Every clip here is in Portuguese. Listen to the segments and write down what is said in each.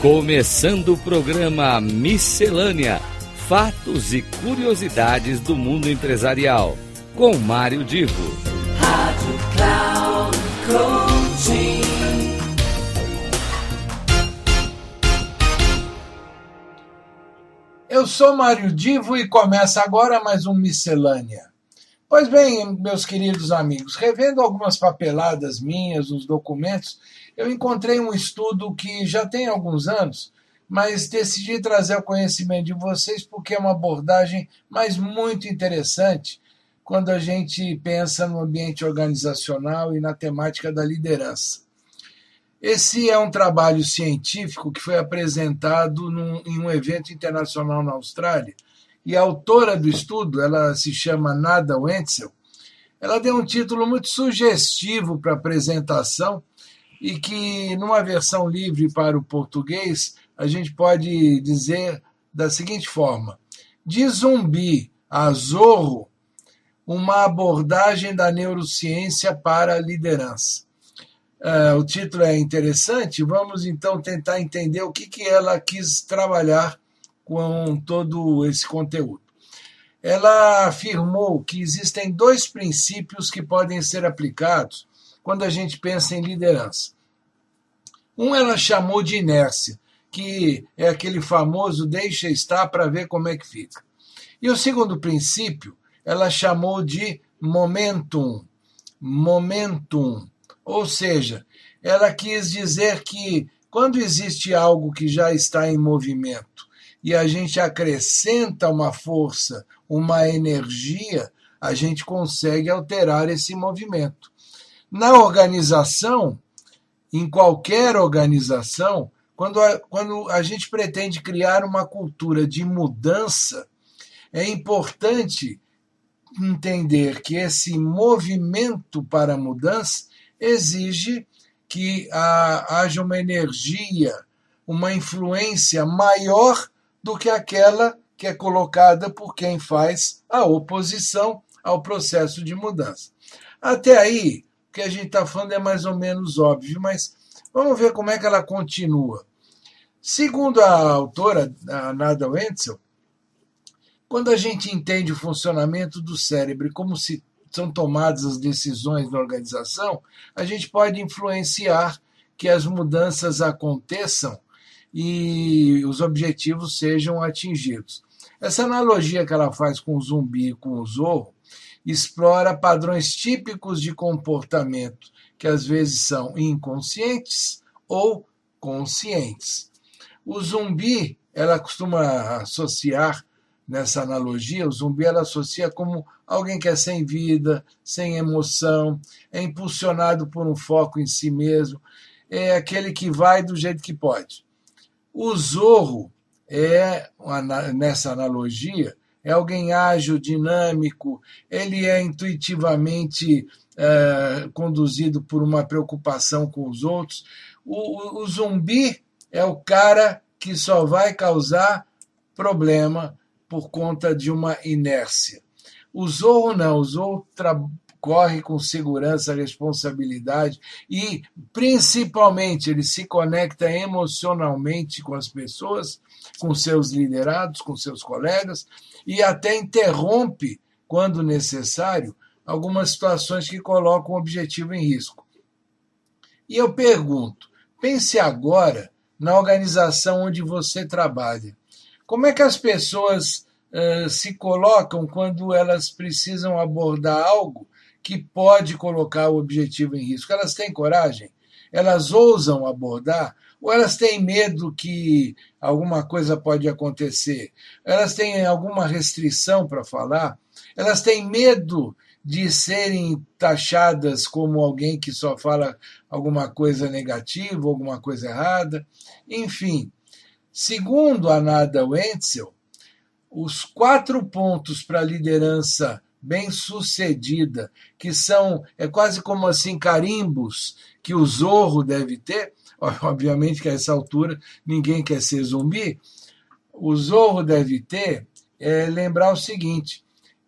Começando o programa Miscelânea: Fatos e Curiosidades do Mundo Empresarial. Com Mário Divo. Rádio Cloud Coaching. Eu sou Mário Divo e começa agora mais um Miscelânea. Pois bem, meus queridos amigos, revendo algumas papeladas minhas, os documentos, eu encontrei um estudo que já tem alguns anos, mas decidi trazer ao conhecimento de vocês porque é uma abordagem mais muito interessante quando a gente pensa no ambiente organizacional e na temática da liderança. Esse é um trabalho científico que foi apresentado num, em um evento internacional na Austrália e a autora do estudo, ela se chama Nada Wenzel, ela deu um título muito sugestivo para a apresentação e que, numa versão livre para o português, a gente pode dizer da seguinte forma: De zumbi a zorro, uma abordagem da neurociência para a liderança. Uh, o título é interessante, vamos então tentar entender o que, que ela quis trabalhar com todo esse conteúdo. Ela afirmou que existem dois princípios que podem ser aplicados quando a gente pensa em liderança. Um ela chamou de inércia, que é aquele famoso deixa estar para ver como é que fica. E o segundo princípio ela chamou de momentum. Momentum. Ou seja, ela quis dizer que quando existe algo que já está em movimento e a gente acrescenta uma força, uma energia, a gente consegue alterar esse movimento. Na organização, em qualquer organização, quando a, quando a gente pretende criar uma cultura de mudança, é importante entender que esse movimento para a mudança exige que haja uma energia, uma influência maior do que aquela que é colocada por quem faz a oposição ao processo de mudança. Até aí, o que a gente está falando é mais ou menos óbvio, mas vamos ver como é que ela continua. Segundo a autora, a Nada Wenzel, quando a gente entende o funcionamento do cérebro como se são tomadas as decisões na organização, a gente pode influenciar que as mudanças aconteçam e os objetivos sejam atingidos. Essa analogia que ela faz com o zumbi e com o zorro explora padrões típicos de comportamento que às vezes são inconscientes ou conscientes. O zumbi, ela costuma associar nessa analogia, o zumbi ela associa como alguém que é sem vida, sem emoção, é impulsionado por um foco em si mesmo, é aquele que vai do jeito que pode. O zorro é, nessa analogia, é alguém ágil, dinâmico, ele é intuitivamente é, conduzido por uma preocupação com os outros. O, o, o zumbi é o cara que só vai causar problema por conta de uma inércia. O Zorro não, o Zorro corre com segurança, responsabilidade e, principalmente, ele se conecta emocionalmente com as pessoas, com seus liderados, com seus colegas e até interrompe, quando necessário, algumas situações que colocam o objetivo em risco. E eu pergunto: pense agora na organização onde você trabalha. Como é que as pessoas uh, se colocam quando elas precisam abordar algo que pode colocar o objetivo em risco? Elas têm coragem? Elas ousam abordar? Ou elas têm medo que alguma coisa pode acontecer? Elas têm alguma restrição para falar? Elas têm medo de serem taxadas como alguém que só fala alguma coisa negativa, alguma coisa errada? Enfim, segundo a Nada Wenzel, os quatro pontos para a liderança bem sucedida, que são é quase como assim carimbos que o zorro deve ter, obviamente que a essa altura ninguém quer ser zumbi, o zorro deve ter é lembrar o seguinte,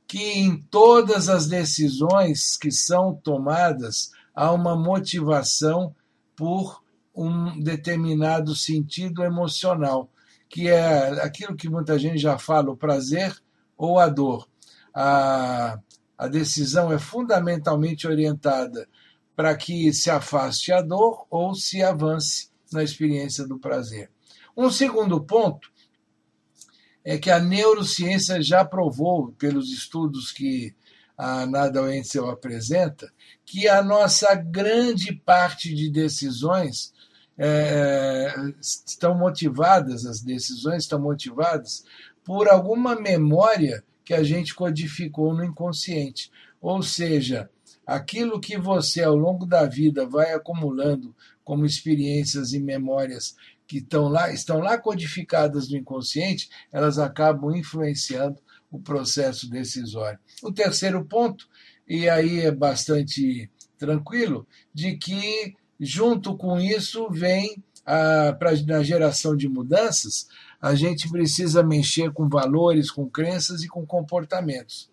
que em todas as decisões que são tomadas há uma motivação por um determinado sentido emocional, que é aquilo que muita gente já fala, o prazer ou a dor. A, a decisão é fundamentalmente orientada para que se afaste a dor ou se avance na experiência do prazer. Um segundo ponto é que a neurociência já provou, pelos estudos que a Nada Wenzel apresenta, que a nossa grande parte de decisões é, estão motivadas, as decisões estão motivadas por alguma memória que a gente codificou no inconsciente. Ou seja, aquilo que você ao longo da vida vai acumulando como experiências e memórias que estão lá, estão lá codificadas no inconsciente, elas acabam influenciando o processo decisório. O terceiro ponto, e aí é bastante tranquilo, de que junto com isso vem a, pra, na geração de mudanças, a gente precisa mexer com valores, com crenças e com comportamentos.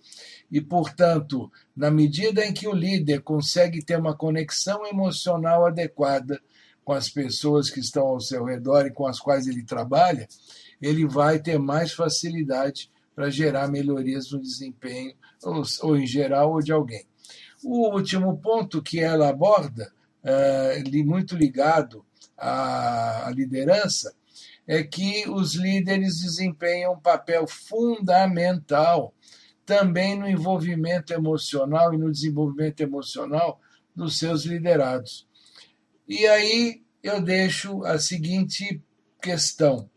E, portanto, na medida em que o líder consegue ter uma conexão emocional adequada com as pessoas que estão ao seu redor e com as quais ele trabalha, ele vai ter mais facilidade para gerar melhorias no desempenho, ou, ou, em geral, ou de alguém. O último ponto que ela aborda, é, muito ligado à liderança, é que os líderes desempenham um papel fundamental também no envolvimento emocional e no desenvolvimento emocional dos seus liderados. E aí eu deixo a seguinte questão: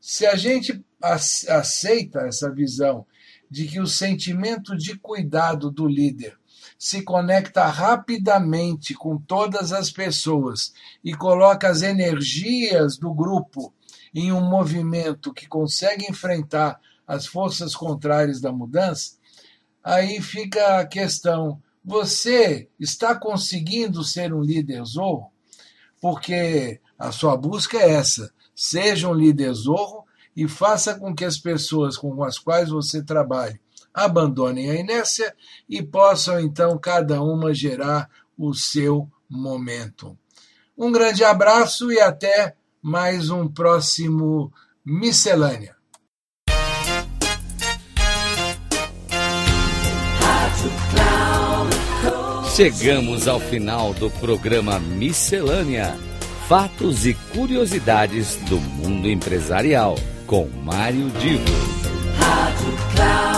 se a gente aceita essa visão de que o sentimento de cuidado do líder se conecta rapidamente com todas as pessoas e coloca as energias do grupo em um movimento que consegue enfrentar as forças contrárias da mudança, aí fica a questão: você está conseguindo ser um líder zorro? Porque a sua busca é essa: seja um líder zorro e faça com que as pessoas com as quais você trabalhe abandonem a inércia e possam então cada uma gerar o seu momento. Um grande abraço e até mais um próximo Miscelânea. Chegamos ao final do programa Miscelânea: Fatos e Curiosidades do Mundo Empresarial, com Mário Divo. Rádio Cloud